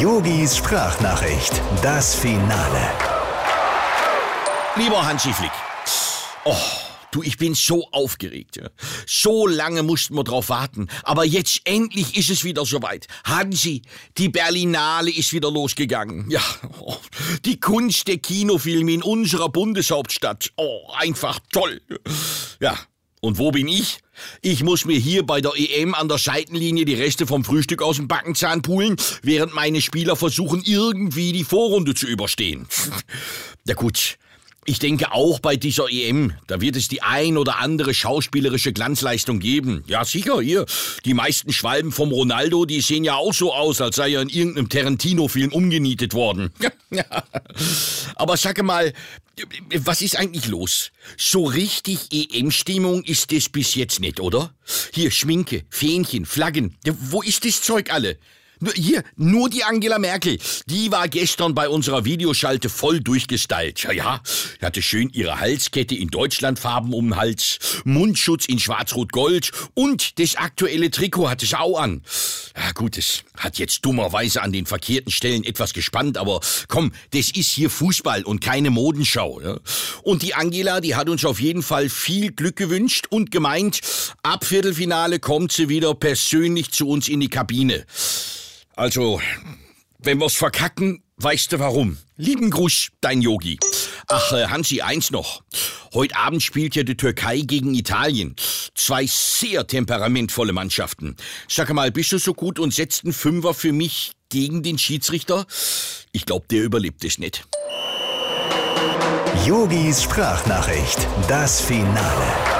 Yogis Sprachnachricht, das Finale. Lieber Hansi Flick. Oh, du, ich bin so aufgeregt. Ja. So lange mussten wir drauf warten. Aber jetzt endlich ist es wieder soweit. Hansi, die Berlinale ist wieder losgegangen. Ja, oh, die Kunst der Kinofilme in unserer Bundeshauptstadt. Oh, einfach toll. Ja, und wo bin ich? Ich muss mir hier bei der EM an der Seitenlinie die Reste vom Frühstück aus dem Backenzahn pulen, während meine Spieler versuchen, irgendwie die Vorrunde zu überstehen. ja gut, ich denke auch bei dieser EM, da wird es die ein oder andere schauspielerische Glanzleistung geben. Ja, sicher, hier. Die meisten Schwalben vom Ronaldo, die sehen ja auch so aus, als sei er in irgendeinem Tarantino-Film umgenietet worden. Aber sag mal, was ist eigentlich los? So richtig EM-Stimmung ist es bis jetzt nicht, oder? Hier Schminke, Fähnchen, Flaggen. Wo ist das Zeug alle? Hier, nur die Angela Merkel. Die war gestern bei unserer Videoschalte voll durchgestylt. Ja, ja, hatte schön ihre Halskette in Deutschlandfarben um den Hals, Mundschutz in schwarz-rot-gold und das aktuelle Trikot hatte sie auch an. Ja, gut, es hat jetzt dummerweise an den verkehrten Stellen etwas gespannt, aber komm, das ist hier Fußball und keine Modenschau. Ja? Und die Angela, die hat uns auf jeden Fall viel Glück gewünscht und gemeint, ab Viertelfinale kommt sie wieder persönlich zu uns in die Kabine. Also, wenn wir's verkacken, weißt du warum. Lieben Gruß, dein Yogi. Ach, äh, Hansi, eins noch. Heute Abend spielt ja die Türkei gegen Italien. Zwei sehr temperamentvolle Mannschaften. Sag mal, bist du so gut und setzt einen Fünfer für mich gegen den Schiedsrichter? Ich glaube, der überlebt es nicht. Yogis Sprachnachricht, das Finale.